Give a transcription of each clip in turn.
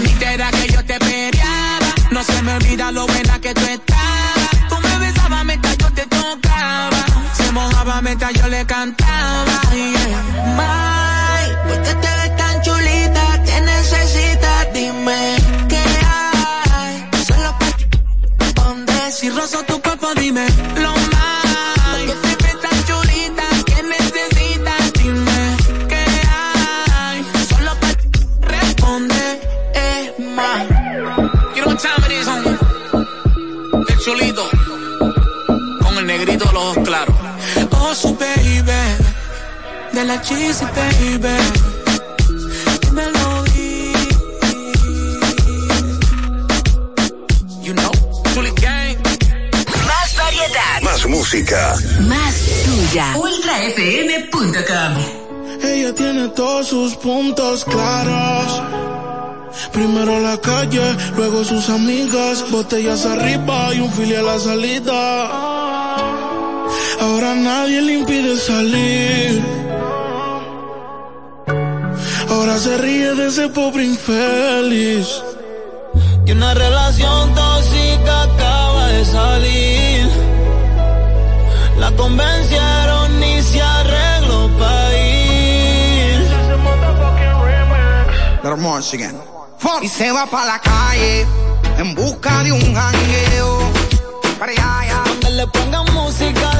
viniste era que yo te peleaba. No se me olvida lo buena que tú estabas. Tú me besabas mientras yo te tocaba. Se mojaba mientras yo le cantaba. Yeah. ¿por qué te ves tan chulita? ¿Qué necesitas? Dime. ¿Qué hay? Solo para ¿Dónde? Si rozo tu cuerpo, dime. Lo de la cheesy baby. You know, Julie Gang. Más variedad. Más música. Más tuya. UltraFM.com. Ella tiene todos sus puntos claros. Primero la calle, luego sus amigas, botellas arriba y un fili a la salida. Ahora nadie le impide salir Ahora se ríe de ese pobre infeliz. Y una relación tóxica acaba de salir. La convencieron y se arregló para ir. Y se va para la calle en busca de un jangueo. Para allá, Donde le pongan música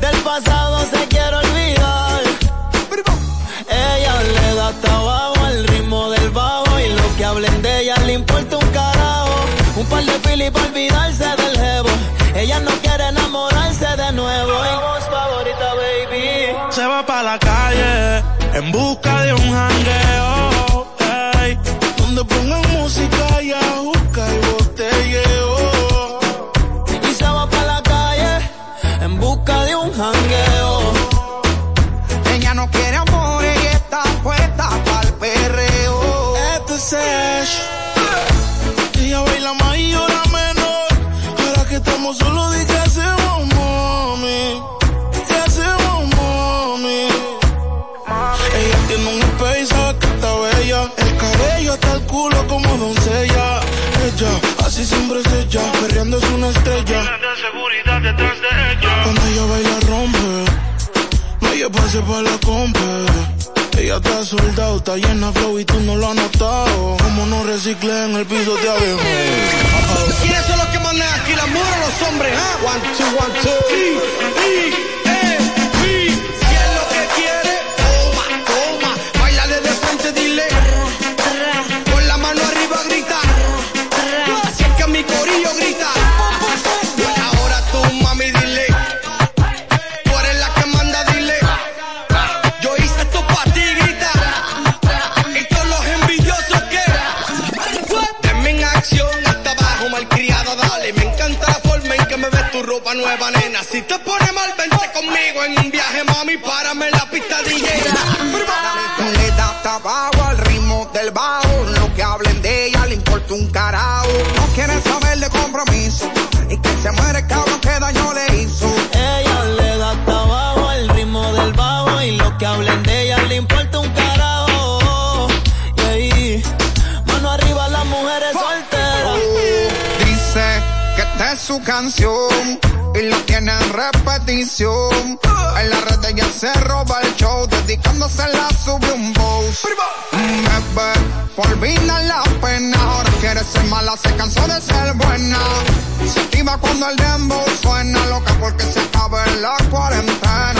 del pasado se quiere olvidar. Ella le da tabaco al ritmo del bajo y lo que hablen de ella le importa un carajo. Un par de fili para olvidarse del jevo. Ella no quiere enamorarse de nuevo. Voz favorita, baby. Se va para la calle en busca de un jangueo. Hey, donde pongan música y Solos, di que hacemos, mami. ¿Qué hacemos, mami? Ella tiene un sabe que está bella. El cabello hasta el culo como doncella. Ella, así siempre es ella. Perreando es una estrella. de seguridad detrás de ella. Cuando ella baila rompe. No hay espacio para la compa. Está soldado, está llena flow y tú no lo has notado. Como no reciclé en el piso de abajo. ¿Quiénes son los que mandan aquí, las mujeres o los hombres? ah? One, two, one, two. Sí, sí, eh, ropa nueva, nena. Si te pone mal, vente conmigo en un viaje, mami. Párame en la pista DJ. Le da tabaco al ritmo del bajo. Lo que hablen de ella le importa un carajo. No quiere saber de compromiso. Y que se muere el cabrón que daño le hizo. Ella le da tabaco al ritmo del bajo y lo que hablen de ella le importa un carajo. Y ahí, mano arriba las mujeres solteras. Dice que esta es su canción y la tiene en repetición. En la red ella se roba el show, dedicándose la sube un boss. Bebé, por olvidar la pena, ahora quiere ser mala, se cansó de ser buena. Se activa cuando el dembow suena, loca porque se acaba la cuarentena.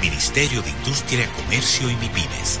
Ministerio de Industria, Comercio y MIPIMES.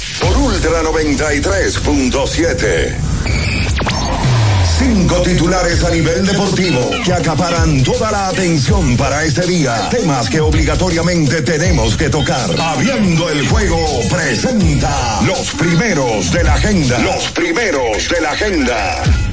por Ultra 93.7. Cinco titulares a nivel deportivo que acaparan toda la atención para este día. Temas que obligatoriamente tenemos que tocar. Abriendo el juego presenta los primeros de la agenda. Los primeros de la agenda.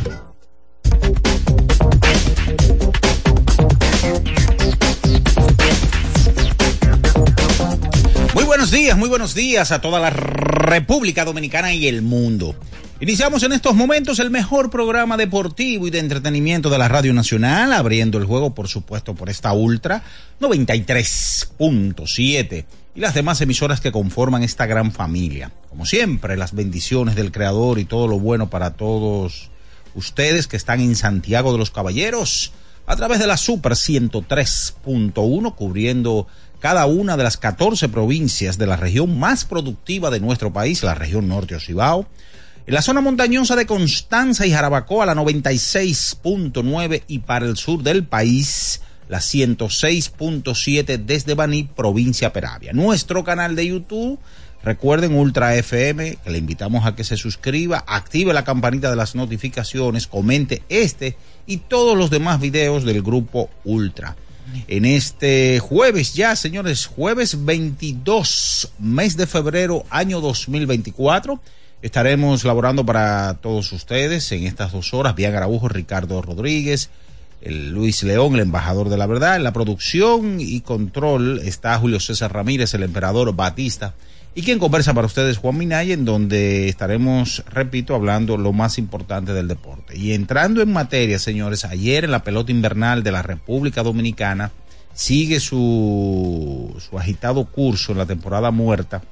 Buenos días, muy buenos días a toda la República Dominicana y el mundo. Iniciamos en estos momentos el mejor programa deportivo y de entretenimiento de la Radio Nacional, abriendo el juego, por supuesto, por esta Ultra 93.7 y las demás emisoras que conforman esta gran familia. Como siempre, las bendiciones del Creador y todo lo bueno para todos ustedes que están en Santiago de los Caballeros a través de la Super 103.1, cubriendo cada una de las 14 provincias de la región más productiva de nuestro país, la región norte Ocibao. En la zona montañosa de Constanza y Jarabacoa, la 96.9 y para el sur del país, la 106.7 desde Baní, provincia Peravia. Nuestro canal de YouTube, recuerden Ultra FM, que le invitamos a que se suscriba, active la campanita de las notificaciones, comente este y todos los demás videos del grupo Ultra en este jueves ya, señores, jueves 22, mes de febrero, año 2024. Estaremos laborando para todos ustedes en estas dos horas. Bien Araujo, Ricardo Rodríguez, el Luis León, el embajador de la verdad. En la producción y control está Julio César Ramírez, el emperador Batista. Y quien conversa para ustedes, Juan Minaya, en donde estaremos, repito, hablando lo más importante del deporte. Y entrando en materia, señores, ayer en la pelota invernal de la República Dominicana sigue su, su agitado curso en la temporada muerta.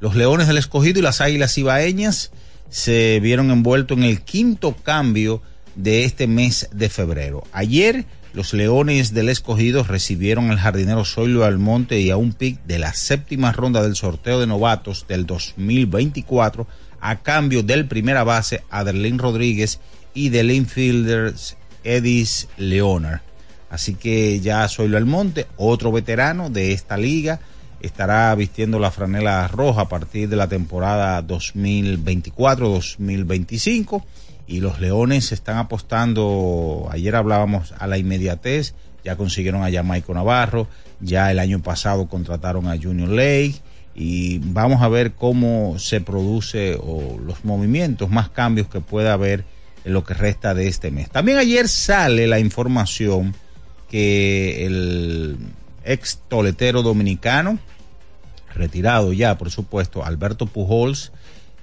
Los Leones del Escogido y las Águilas Ibaeñas se vieron envueltos en el quinto cambio de este mes de febrero. Ayer los Leones del Escogido recibieron al jardinero Zoilo Almonte y a un pick de la séptima ronda del sorteo de novatos del 2024 a cambio del primera base Adelín Rodríguez y del infielder Edis Leonard. Así que ya Zoilo Almonte, otro veterano de esta liga, estará vistiendo la franela roja a partir de la temporada 2024-2025 y los Leones están apostando, ayer hablábamos a la inmediatez, ya consiguieron a Jamaico Navarro, ya el año pasado contrataron a Junior Lake y vamos a ver cómo se produce los movimientos, más cambios que pueda haber en lo que resta de este mes. También ayer sale la información que el ex toletero dominicano, retirado ya, por supuesto, Alberto Pujols,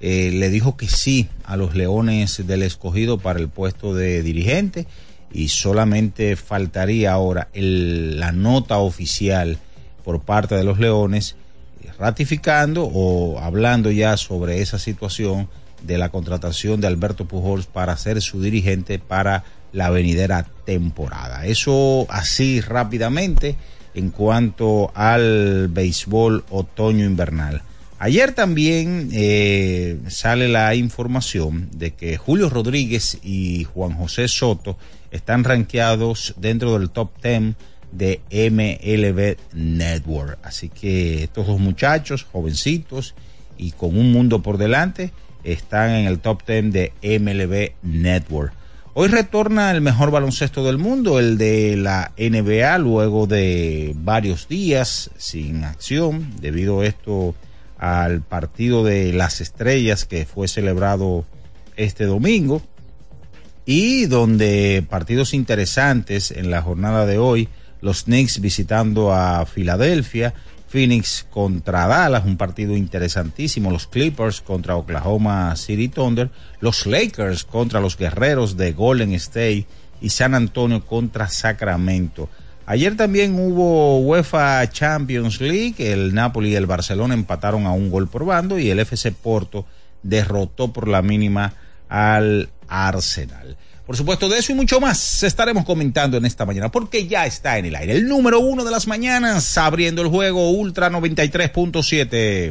eh, le dijo que sí a los Leones del Escogido para el puesto de dirigente y solamente faltaría ahora el, la nota oficial por parte de los Leones ratificando o hablando ya sobre esa situación de la contratación de Alberto Pujols para ser su dirigente para la venidera temporada. Eso así rápidamente en cuanto al béisbol otoño-invernal. Ayer también eh, sale la información de que Julio Rodríguez y Juan José Soto están rankeados dentro del top 10 de MLB Network. Así que estos dos muchachos, jovencitos y con un mundo por delante, están en el top 10 de MLB Network. Hoy retorna el mejor baloncesto del mundo, el de la NBA, luego de varios días sin acción, debido a esto al partido de las estrellas que fue celebrado este domingo y donde partidos interesantes en la jornada de hoy, los Knicks visitando a Filadelfia, Phoenix contra Dallas, un partido interesantísimo, los Clippers contra Oklahoma City Thunder, los Lakers contra los Guerreros de Golden State y San Antonio contra Sacramento. Ayer también hubo UEFA Champions League, el Napoli y el Barcelona empataron a un gol por bando y el FC Porto derrotó por la mínima al Arsenal. Por supuesto, de eso y mucho más estaremos comentando en esta mañana, porque ya está en el aire el número uno de las mañanas, abriendo el juego Ultra 93.7.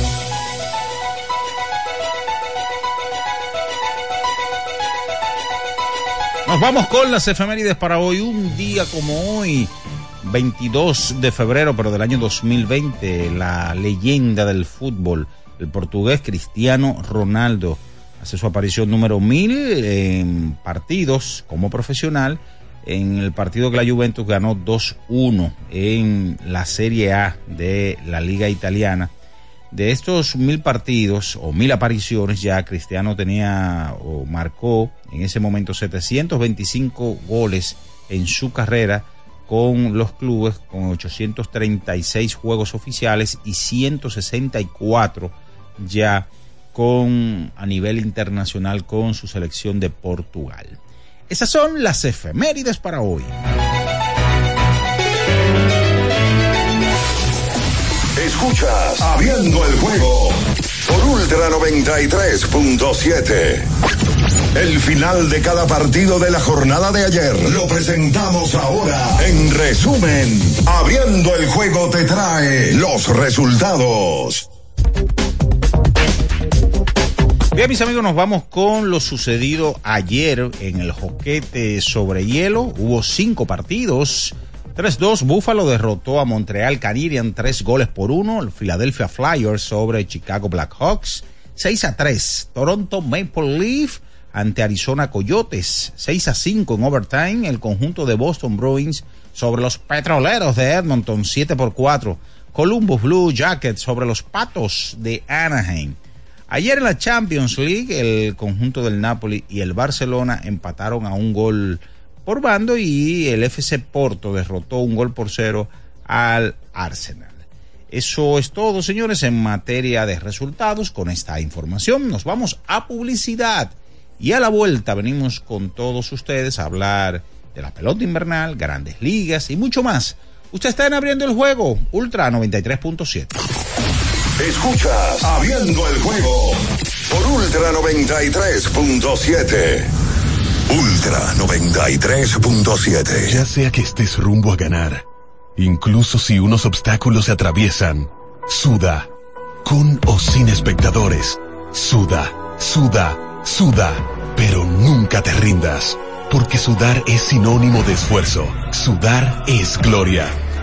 Nos vamos con las efemérides para hoy, un día como hoy, 22 de febrero, pero del año 2020, la leyenda del fútbol, el portugués Cristiano Ronaldo, hace su aparición número 1000 en partidos como profesional, en el partido que la Juventus ganó 2-1 en la Serie A de la Liga Italiana. De estos mil partidos o mil apariciones ya Cristiano tenía o marcó en ese momento 725 goles en su carrera con los clubes con 836 juegos oficiales y 164 ya con a nivel internacional con su selección de Portugal. Esas son las efemérides para hoy. Escuchas Abriendo el juego por Ultra 93.7. El final de cada partido de la jornada de ayer lo presentamos ahora. En resumen, Abriendo el juego te trae los resultados. Bien, mis amigos, nos vamos con lo sucedido ayer en el joquete sobre hielo. Hubo cinco partidos 3-2, Buffalo derrotó a Montreal Canadiens tres goles por uno. El Philadelphia Flyers sobre Chicago Blackhawks. 6-3, Toronto Maple Leaf ante Arizona Coyotes. 6-5 en overtime. El conjunto de Boston Bruins sobre los Petroleros de Edmonton. 7 por 4. Columbus Blue Jackets sobre los Patos de Anaheim. Ayer en la Champions League, el conjunto del Napoli y el Barcelona empataron a un gol por bando y el FC Porto derrotó un gol por cero al Arsenal. Eso es todo, señores, en materia de resultados. Con esta información nos vamos a publicidad y a la vuelta venimos con todos ustedes a hablar de la pelota invernal, grandes ligas y mucho más. Usted está en abriendo el juego, Ultra 93.7. Escuchas Abriendo el juego por Ultra 93.7. Ultra 93.7. Ya sea que estés rumbo a ganar, incluso si unos obstáculos se atraviesan, suda, con o sin espectadores, suda, suda, suda, pero nunca te rindas, porque sudar es sinónimo de esfuerzo, sudar es gloria.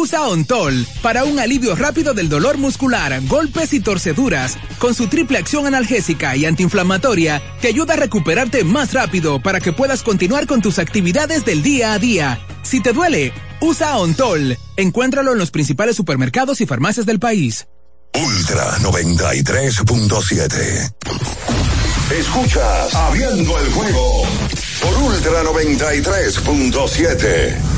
Usa Ontol para un alivio rápido del dolor muscular, golpes y torceduras. Con su triple acción analgésica y antiinflamatoria, te ayuda a recuperarte más rápido para que puedas continuar con tus actividades del día a día. Si te duele, usa Ontol. Encuéntralo en los principales supermercados y farmacias del país. Ultra 93.7. Escuchas Abriendo el juego por Ultra 93.7.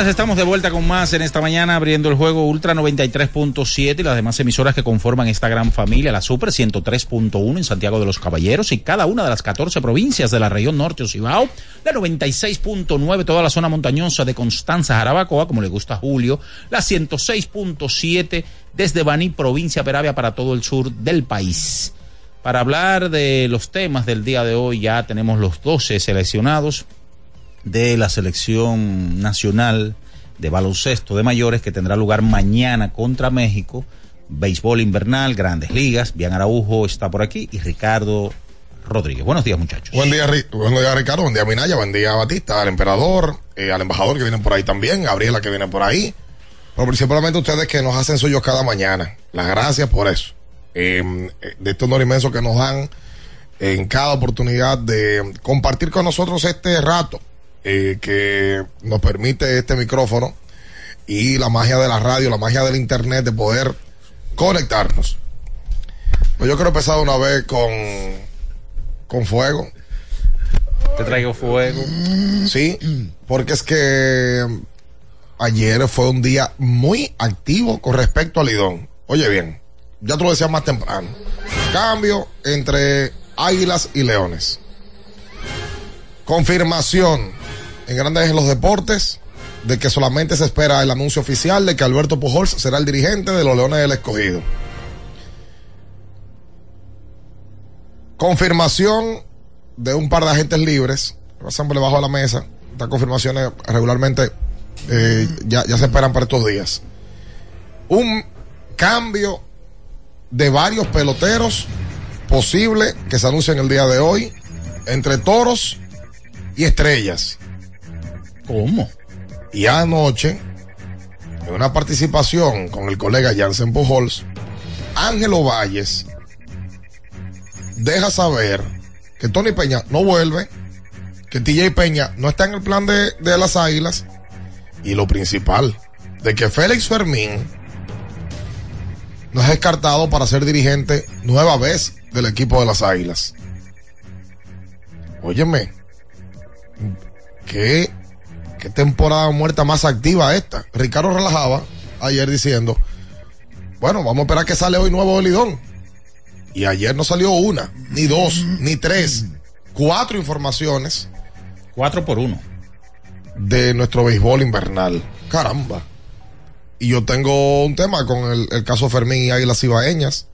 Estamos de vuelta con más en esta mañana, abriendo el juego Ultra 93.7 y las demás emisoras que conforman esta gran familia, la Super 103.1 en Santiago de los Caballeros y cada una de las 14 provincias de la región norte Ocibao, la 96.9 toda la zona montañosa de Constanza, Jarabacoa, como le gusta a Julio, la 106.7 desde Baní, provincia Peravia, para todo el sur del país. Para hablar de los temas del día de hoy, ya tenemos los 12 seleccionados de la selección nacional de baloncesto de mayores que tendrá lugar mañana contra México. Béisbol invernal, grandes ligas. Bian Araujo está por aquí y Ricardo Rodríguez. Buenos días, muchachos. Buen día, buen día Ricardo, buen día Minaya, buen día Batista, al emperador, eh, al embajador que vienen por ahí también, Gabriela que viene por ahí. Pero principalmente ustedes que nos hacen suyos cada mañana. Las gracias por eso. Eh, eh, de este honor inmenso que nos dan en cada oportunidad de compartir con nosotros este rato eh, que nos permite este micrófono y la magia de la radio, la magia del internet de poder conectarnos. Pues yo quiero empezar una vez con, con fuego. Te traigo fuego. Sí, porque es que ayer fue un día muy activo con respecto al Lidón. Oye bien, ya tú lo decías más temprano. Cambio entre Águilas y Leones. Confirmación en Grandes en los Deportes de que solamente se espera el anuncio oficial de que Alberto Pujols será el dirigente de los Leones del Escogido. Confirmación de un par de agentes libres. Pasan debajo de la mesa. Estas confirmaciones regularmente eh, ya, ya se esperan para estos días. Un cambio de varios peloteros posible que se anuncia en el día de hoy entre toros y estrellas. ¿Cómo? Y anoche, en una participación con el colega Jansen Pujols, Ángelo Valles deja saber que Tony Peña no vuelve, que TJ Peña no está en el plan de, de las águilas y lo principal, de que Félix Fermín no es descartado para ser dirigente nueva vez del equipo de las águilas. Óyeme, qué, qué temporada muerta más activa esta. Ricardo relajaba ayer diciendo, bueno, vamos a esperar que sale hoy nuevo Lidón. Y ayer no salió una, ni dos, ni tres, cuatro informaciones. Cuatro por uno. De nuestro béisbol invernal. Caramba. Y yo tengo un tema con el, el caso Fermín y Águilas Ibaeñas,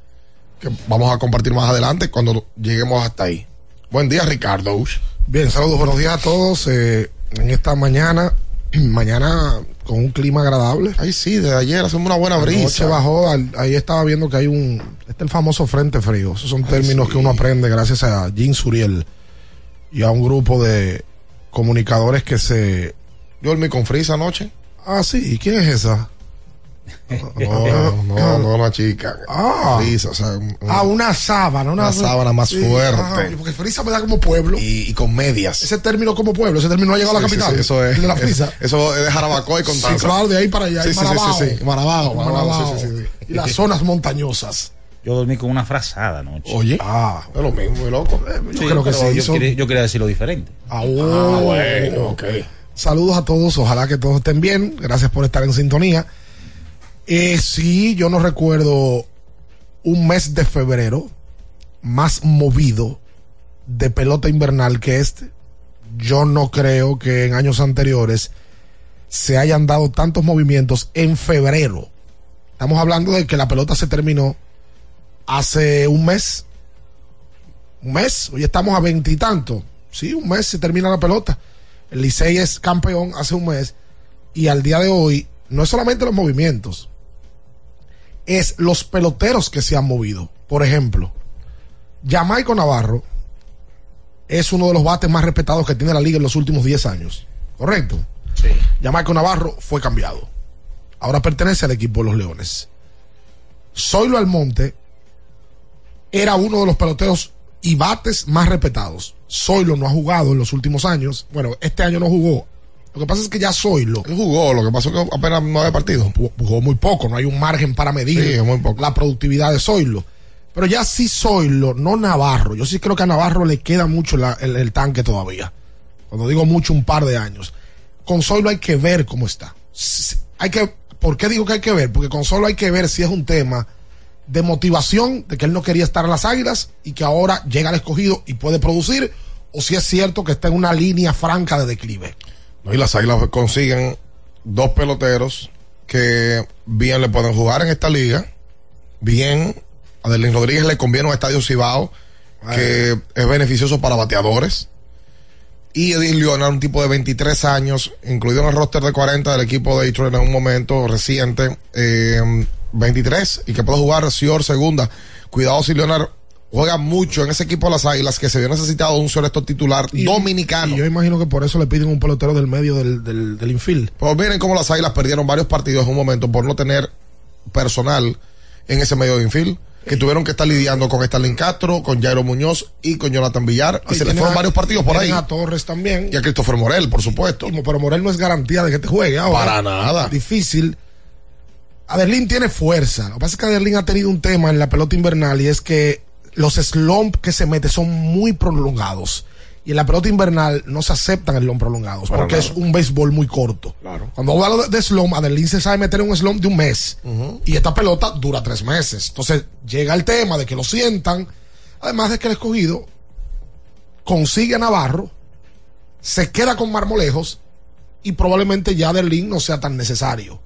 que vamos a compartir más adelante cuando lleguemos hasta ahí. Buen día, Ricardo. Bien, saludos, buenos días a todos. eh, en esta mañana, mañana con un clima agradable. Ay, sí, desde ayer hacemos una buena brisa. Se bajó, al- ahí estaba viendo que hay un, este es el famoso frente frío. Esos son Ay, términos sí. que uno aprende gracias a Jim Suriel y a un grupo de comunicadores que se... Yo dormí con frisa anoche. Ah, sí, ¿y quién es esa? No, no, no, una chica. Ah. Frisa, o sea, un- Ah, una sábana. Una, Una sábana más fuerte. ah, porque frisa me da como pueblo. y, y con medias. Ese término como pueblo, ese término no ha llegado a la Sí, sí, capital. sí, eso es. de la es- frisa. Eso es de Jarabacoa y Sí, Constanza. claro, de ahí para allá. Sí, sí, sí, sí, sí. Sí, sí, sí. Y las zonas montañosas. Yo dormí con una frazada anoche. Oye, Ah, es lo mismo, loco. yo creo que sí. Yo, son- quería, yo quería decirlo diferente. Ah, oh. bueno, ok. Saludos a todos, ojalá que todos estén bien. Gracias por estar en sintonía. Eh, sí, yo no recuerdo un mes de febrero más movido de pelota invernal que este. Yo no creo que en años anteriores se hayan dado tantos movimientos en febrero. Estamos hablando de que la pelota se terminó hace un mes. Un mes, hoy estamos a veintitantos. Sí, un mes se termina la pelota. El Licey es campeón hace un mes y al día de hoy no es solamente los movimientos, es los peloteros que se han movido. Por ejemplo, Jamaico Navarro es uno de los bates más respetados que tiene la liga en los últimos 10 años. ¿Correcto? Sí. Jamaico Navarro fue cambiado. Ahora pertenece al equipo de los Leones. Zoilo Almonte era uno de los peloteros y bates más respetados. Zoilo no ha jugado en los últimos años. Bueno, este año no jugó. Lo que pasa es que ya Zoilo Él jugó, lo que pasó es que apenas nueve partidos. jugó- jugó muy poco, no hay un margen para medir Sí, muy poco. la productividad de Zoilo. Pero ya sí Zoilo, no Navarro. Yo sí creo que a Navarro le queda mucho la- el, el tanque todavía. Cuando digo mucho, un par de años. con solo hay que ver cómo está. Hay que, ¿Por qué digo que hay que ver? Porque con solo hay que ver si es un tema de motivación, de que él no quería estar en las águilas y que ahora llega al escogido y puede producir, o si es cierto que está en una línea franca de declive. No, y las águilas consiguen dos peloteros que bien le pueden jugar en esta liga. Bien, a Delín Rodríguez le conviene un estadio Cibao que es beneficioso para bateadores. Y Edith Leonard, un tipo de 23 años, incluido en el roster de 40 del equipo de Detroit en un momento reciente, eh, 23, y que puede jugar Sior segunda. Cuidado si Leonard juega mucho en ese equipo de las Águilas, que se vio necesitado de un selecto titular dominicano. Y yo imagino que por eso le piden un pelotero del medio del, del, del infield. Pues miren cómo las Águilas perdieron varios partidos en un momento por no tener personal en ese medio de infield. Que tuvieron que estar lidiando con Stalin Castro, con Jairo Muñoz y con Jonathan Villar. Y Y se les fueron a- varios partidos por ahí. a Torres también. Y a Christopher Morel, por supuesto. Pero Morel no es garantía de que te juegue ahora. Para nada. Difícil. Adelín tiene fuerza. Lo que pasa es que Adelín ha tenido un tema en la pelota invernal y es que los slumps que se mete son muy prolongados. Y en la pelota invernal no se aceptan slumps prolongados Para porque nada. es un béisbol muy corto. Claro. Cuando hablo de, de slump, Adelín se sabe meter en un slump de un mes. Y esta pelota dura tres meses. Entonces llega el tema de que lo sientan. Además de que el escogido consigue a Navarro, se queda con Marmolejos y probablemente ya Adelín no sea tan necesario.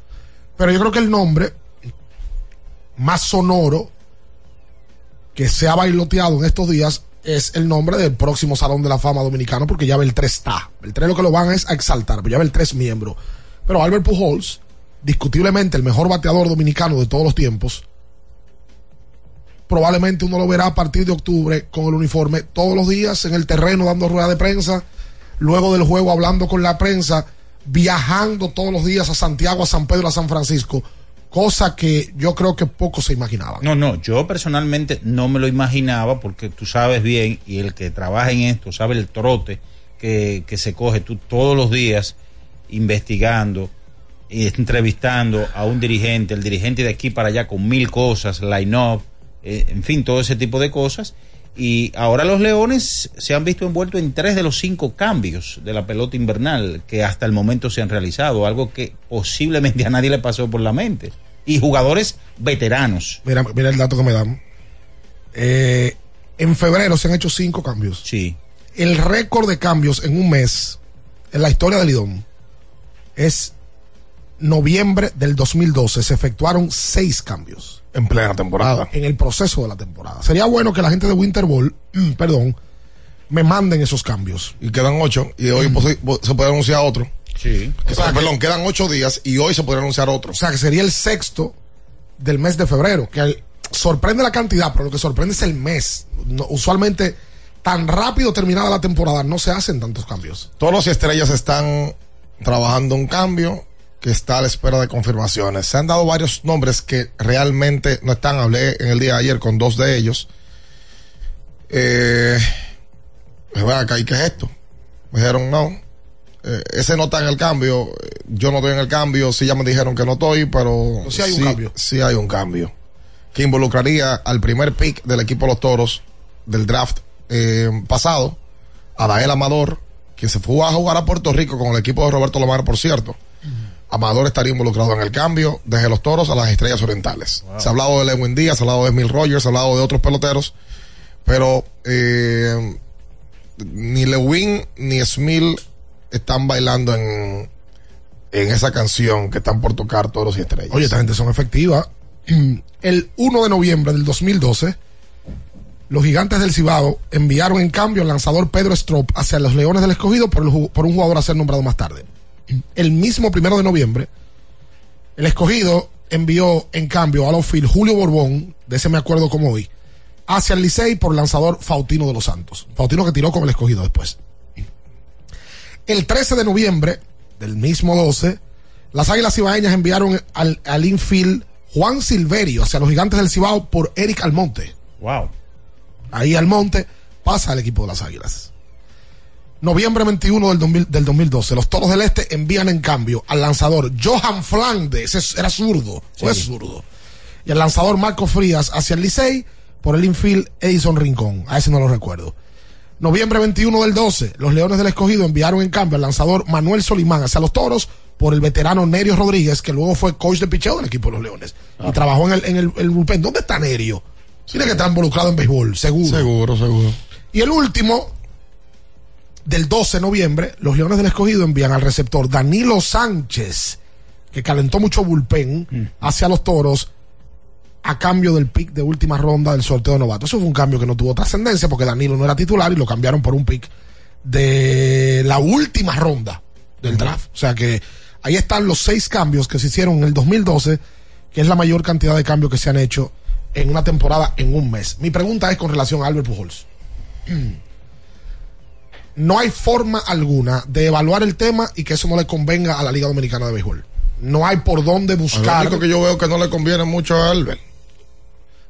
Pero yo creo que el nombre más sonoro que se ha bailoteado en estos días es el nombre del próximo Salón de la Fama Dominicano, porque ya Beltré está. Beltré lo que lo van es a exaltar, pero ya Beltré es miembro. Pero Albert Pujols, discutiblemente el mejor bateador dominicano de todos los tiempos, probablemente uno lo verá a partir de octubre con el uniforme todos los días en el terreno dando rueda de prensa, luego del juego hablando con la prensa, viajando todos los días a Santiago, a San Pedro, a San Francisco, cosa que yo creo que pocos se imaginaban. No, no, yo personalmente no me lo imaginaba porque tú sabes bien y el que trabaja en esto sabe el trote que, que se coge tú todos los días investigando entrevistando a un dirigente, el dirigente de aquí para allá con mil cosas, line-up, eh, en fin, todo ese tipo de cosas. Y ahora los Leones se han visto envueltos en tres de los cinco cambios de la pelota invernal que hasta el momento se han realizado, algo que posiblemente a nadie le pasó por la mente. Y jugadores veteranos. Mira, mira el dato que me dan. Eh, en febrero se han hecho cinco cambios. Sí. El récord de cambios en un mes en la historia del Lidón es noviembre del 2012. Se efectuaron seis cambios. En plena temporada. En el proceso de la temporada. Sería bueno que la gente de Winter Ball, perdón, me manden esos cambios. Y quedan ocho. Y hoy posi- se puede anunciar otro. Sí. O sea, perdón, quedan ocho días y hoy se puede anunciar otro. O sea, que sería el sexto del mes de febrero. Que el- sorprende la cantidad, pero lo que sorprende es el mes. No- usualmente, tan rápido terminada la temporada, no se hacen tantos cambios. Todos los estrellas están trabajando un cambio que está a la espera de confirmaciones. Se han dado varios nombres que realmente no están. Hablé en el día de ayer con dos de ellos. Eh, acá, ¿y qué es esto? Me dijeron, no. eh, ese no está en el cambio. Yo no estoy en el cambio. Sí, ya me dijeron que no estoy, pero. sí hay un cambio. Sí hay un cambio. Que involucraría al primer pick del equipo de los toros del draft eh, pasado, a Dael Amador, que se fue a jugar a Puerto Rico con el equipo de Roberto Lomar, por cierto. Amador estaría involucrado en el cambio desde los toros a las estrellas orientales. Se ha hablado de Lewin Díaz, se ha hablado de Emil Rogers, se ha hablado de otros peloteros, pero eh, ni Lewin ni Smil están bailando en, en esa canción que están por tocar toros y estrellas. Oye, esta gente son efectivas. El 1 de noviembre del 2012, los gigantes del Cibao enviaron en cambio al lanzador Pedro Strop hacia los Leones del Escogido por, el por un jugador a ser nombrado más tarde. El mismo primero de noviembre, el Escogido envió en cambio al outfield Julio Borbón, de ese me acuerdo como hoy, hacia el Licey por el lanzador Fautino de los Santos. Fautino que tiró con el Escogido después. El 13 de noviembre del mismo 12, las Águilas Cibaeñas enviaron al, al infield Juan Silverio hacia los Gigantes del Cibao por Eric Almonte. Wow. Ahí Almonte pasa al equipo de las Águilas. Noviembre 21 del, 2000 del 2012, los Toros del Este envían en cambio al lanzador Johan Flandes, ese era zurdo, o es zurdo, y al lanzador Marco Frías hacia el Licey por el infield Edison Rincón, a ese no lo recuerdo. Noviembre 21 del 12, los Leones del Escogido enviaron en cambio al lanzador Manuel Solimán hacia los Toros por el veterano Nerio Rodríguez, que luego fue coach de picheo del equipo de los Leones. Y trabajó en el, en el, el bullpen. ¿Dónde está Nerio? Tiene que estar involucrado en béisbol, seguro. Seguro, seguro. Y el último, del 12 de noviembre, los Leones del Escogido envían al receptor Danilo Sánchez, que calentó mucho bullpen, hacia los Toros a cambio del pick de última ronda del sorteo de novato. Eso fue un cambio que no tuvo trascendencia porque Danilo no era titular y lo cambiaron por un pick de la última ronda del draft. O sea que ahí están los seis cambios que se hicieron en el 2012, que es la mayor cantidad de cambios que se han hecho en una temporada en un mes. Mi pregunta es con relación a Albert Pujols. No hay forma alguna de evaluar el tema y que eso no le convenga a la Liga Dominicana de Béisbol. No hay por dónde Lo buscar. único que yo veo que no le conviene mucho a Albert.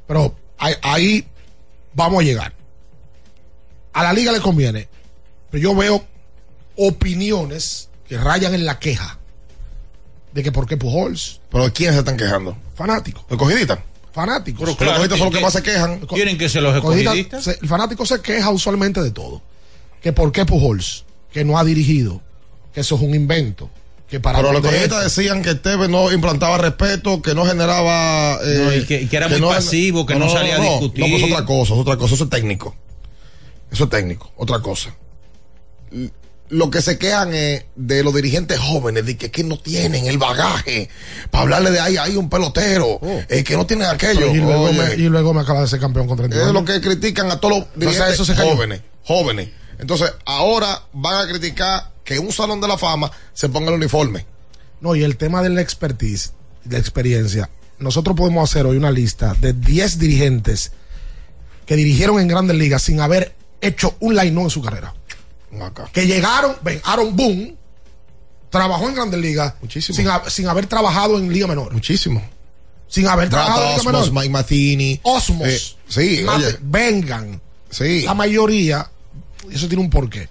Pero ahí, ahí vamos a llegar. A la liga le conviene. Pero yo veo opiniones que rayan en la queja de que por qué Pujols. ¿Pero de quién se están quejando? Fanáticos. ¿Los cogiditas? Fanáticos. Pero claro, Los cogiditas son los que más se quejan. ¿Quieren que se los escogidistas? se- el fanático se queja usualmente de todo. Que por qué Pujols, que no ha dirigido, que eso es un invento. Que para Pero los es. decían que Tevez no implantaba respeto, que no generaba. eh, No, y que- y que era muy pasivo, que no salía a discutir. No, pues otra cosa, es otra cosa, eso es técnico. Eso es técnico, otra cosa. Lo que se quejan es de los dirigentes jóvenes, de que, que no tienen el bagaje para hablarle de ahí, hay un pelotero, eh, que no tienen aquello. Oh. Y luego, Oye, me, y luego me acaba de ser campeón con 31 es lo que critican a todos los dirigentes eso se jóvenes, jóvenes. Entonces, ahora van a criticar que un salón de la fama se ponga el uniforme. No, y el tema de la expertise, de la experiencia. Nosotros podemos hacer hoy una lista de 10 dirigentes que dirigieron en grandes ligas sin haber hecho un line en su carrera. Acá. Que llegaron, ven, Aaron Boone trabajó en grandes ligas sin, ha- sin haber trabajado en liga menor. Muchísimo. Sin haber trabajado en Rata liga Osmos, menor. Mike Matheny. Osmos. Eh, sí, Mate- oye. vengan. Sí. La mayoría, eso tiene un porqué.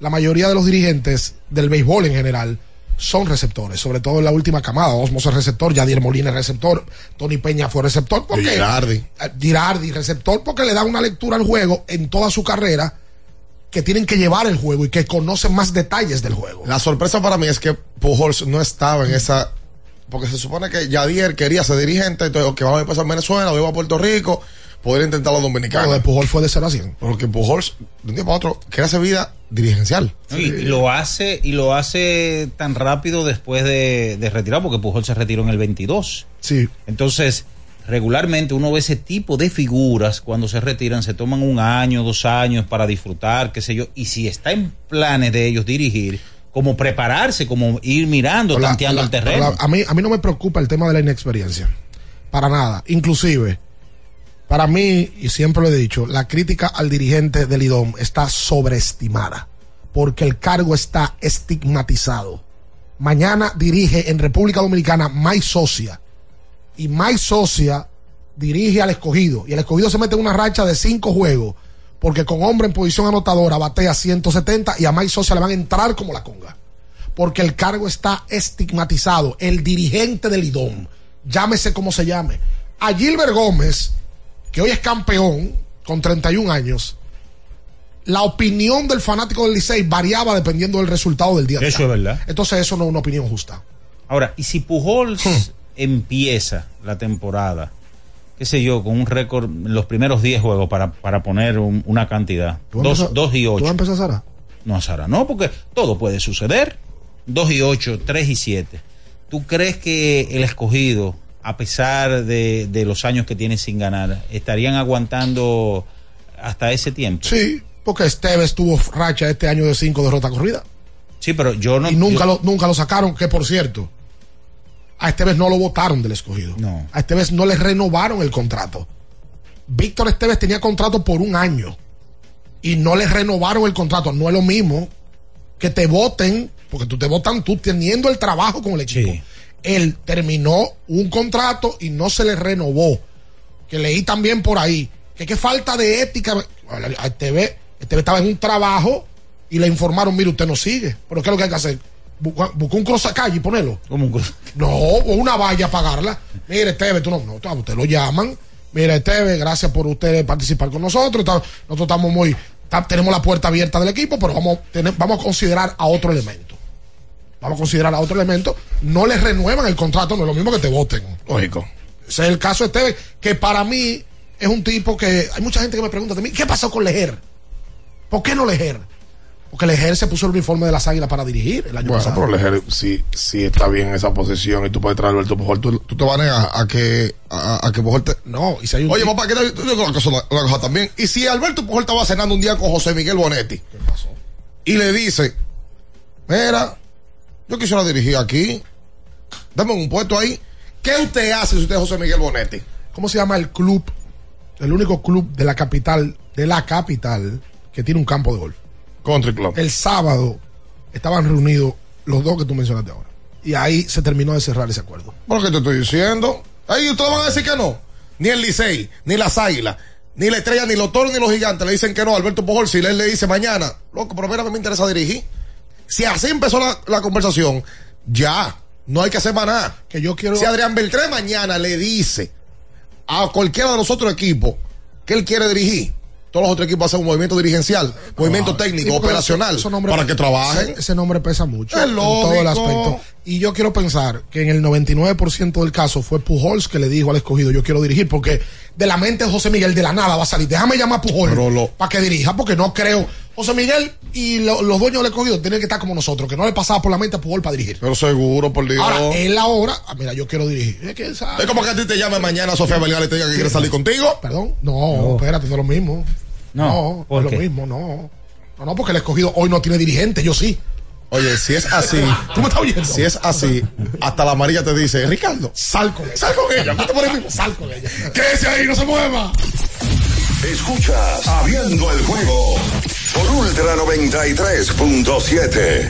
La mayoría de los dirigentes del béisbol en general son receptores, sobre todo en la última camada. Osmos es receptor, Yadier Molina es receptor, Tony Peña fue receptor. ¿Por Y qué? Girardi. Eh, Girardi, receptor, porque le da una lectura al juego en toda su carrera que tienen que llevar el juego y que conocen más detalles del juego. La sorpresa para mí es que Pujols no estaba en esa. Porque se supone que Yadier quería ser dirigente, entonces, que vamos a empezar en Venezuela, o iba a Puerto Rico, poder intentar los dominicanos. De Pujol fue de 0 a 100. Porque Pujols, de un día para otro, quiere hacer vida dirigencial. Y, y lo hace y lo hace tan rápido después de, de retirar porque Pujol se retiró en el 22 Sí. entonces regularmente uno ve ese tipo de figuras cuando se retiran se toman un año dos años para disfrutar qué sé yo y si está en planes de ellos dirigir como prepararse como ir mirando La- tanteando la- el terreno la- a, mí, a mí no me preocupa el tema de la inexperiencia. Para nada. Inclusive, para mí, y siempre lo he dicho, la crítica al dirigente del IDOM está sobreestimada. Porque el cargo está estigmatizado. Mañana dirige en República Dominicana Mike Socia. Y Mike Socia dirige al escogido. Y el escogido se mete en una racha de cinco juegos. Porque con hombre en posición anotadora batea 170 y a Mike Socia le van a entrar como la conga porque el cargo está estigmatizado. El dirigente del IDOM, llámese como se llame. A Gilbert Gómez, que hoy es campeón con 31 años, la opinión del fanático del Licey variaba dependiendo del resultado del día. de Eso hoy. es verdad. Entonces eso no es una opinión justa. Ahora, y si Pujols Hmm. empieza la temporada, qué sé yo, con un récord en los primeros 10 juegos para, para poner un- una cantidad, ¿Tú vas a dos, empezar- dos y ¿Tú vas a empezar, Sara? No, Sara, no, porque todo puede suceder. 2 y 8, 3 y 7. ¿Tú crees que el escogido, a pesar de, de los años que tiene sin ganar, estarían aguantando hasta ese tiempo? Sí, porque Esteves tuvo racha este año de cinco derrotas corridas. Sí, pero yo no. y nunca, yo- lo, nunca lo sacaron, que por cierto, a Esteves no lo votaron del escogido. No. A Esteves no le renovaron el contrato. Víctor Esteves tenía contrato por un año y no le renovaron el contrato. No es lo mismo que te voten, porque tú te votan tú teniendo el trabajo con el equipo. Él terminó un contrato y no se le renovó. Que leí también por ahí. Que qué falta de ética. A Esteves, Esteves estaba en un trabajo y le informaron, mire, usted no sigue. Pero ¿qué es lo que hay que hacer? Busca, busca un calle y ponerlo. ¿Cómo un cruz? No, o una valla pagarla. Mire, Esteve, tú no, no, a usted lo llaman. Mire, Esteve, gracias por usted participar con nosotros. Nosotros estamos muy, tenemos la puerta abierta del equipo, pero vamos, vamos a considerar a otro elemento. Vamos a considerar a otro elemento. No les renuevan el contrato, no es lo mismo que te voten. Lógico. Ese es el caso de Esteban, que para mí es un tipo que. Hay mucha gente que me pregunta mí, ¿qué pasó con Lejer? ¿Por qué no Lejer? Porque Lejer se puso el uniforme de las águilas para dirigir el año Bueno, pasado. pero Lejer, si, si está bien en esa posición y tú puedes traer a Alberto Pujol, tú, tú te vas a negar a que, a, a que Pujol te. No, y si hay un. Oye, papá, ¿qué te una cosa, una cosa también? Y si Alberto Pujol estaba cenando un día con José Miguel Bonetti. ¿Qué pasó? Y le dice, mira, yo quisiera dirigir aquí, dame un puesto ahí. ¿Qué usted hace si usted es José Miguel Bonetti? ¿Cómo se llama el club? El único club de la capital, de la capital, que tiene un campo de golf. Country Club. El sábado estaban reunidos los dos que tú mencionaste ahora. Y ahí se terminó de cerrar ese acuerdo. ¿Por qué te estoy diciendo? Ahí ustedes van a decir que no. Ni el Licey, ni las Águilas, ni la Estrella, ni los Toros, ni los Gigantes le dicen que no Alberto Pujol. Si él le dice mañana, loco, pero mira, me interesa dirigir. Si así empezó la, la conversación, ya, no hay que hacer más nada. Que yo quiero. Si Adrián Beltrán mañana le dice a cualquiera de los otros equipos que él quiere dirigir, todos los otros equipos hacen un movimiento dirigencial, movimiento Ah, técnico, operacional, para que trabajen. Ese, ese nombre pesa mucho. Es en todo el aspecto. Y yo quiero pensar que en el 99% del caso fue Pujols que le dijo al escogido, yo quiero dirigir, porque de la mente de José Miguel de la nada va a salir. Déjame llamar a Pujols para que dirija, porque no creo. José Miguel y lo- los dueños del escogido tienen que estar como nosotros, que no le pasaba por la mente a Pujol para dirigir. Pero seguro, por Dios. Ahora, él ahora, ah, mira, yo quiero dirigir. Es que, ¿sabes? Es como que a ti te llame mañana Sofía Vergara y te diga que quiere salir contigo. Perdón. No, espérate, no es lo mismo. No, No, ¿por no es lo mismo, no. No, no, porque el escogido hoy no tiene dirigente, yo sí. Oye, si es así, ¿Tú me estás oyendo? si es así, hasta la amarilla te dice, Ricardo, sal con ella. sal con ella, vete por ahí mismo. Sal con ella. Quédese ahí, no se mueva. Escuchas Abriendo el juego por Ultra 93.7.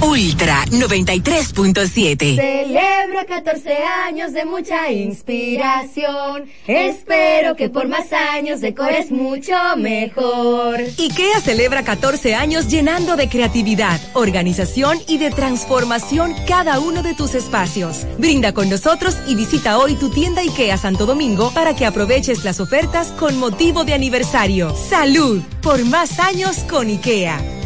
Ultra 93.7. Celebro 14 años de mucha inspiración. Espero que por más años decores mucho mejor. IKEA celebra 14 años llenando de creatividad, organización y de transformación cada uno de tus espacios. Brinda con nosotros y visita hoy tu tienda IKEA Santo Domingo para que aproveches las ofertas con motivo de aniversario. Salud por más años con IKEA.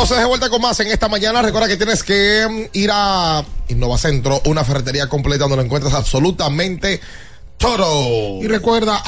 Y entonces de vuelta con más en esta mañana. Recuerda que tienes que mm, ir a Innovacentro, una ferretería completa donde encuentras absolutamente todo. Y recuerda,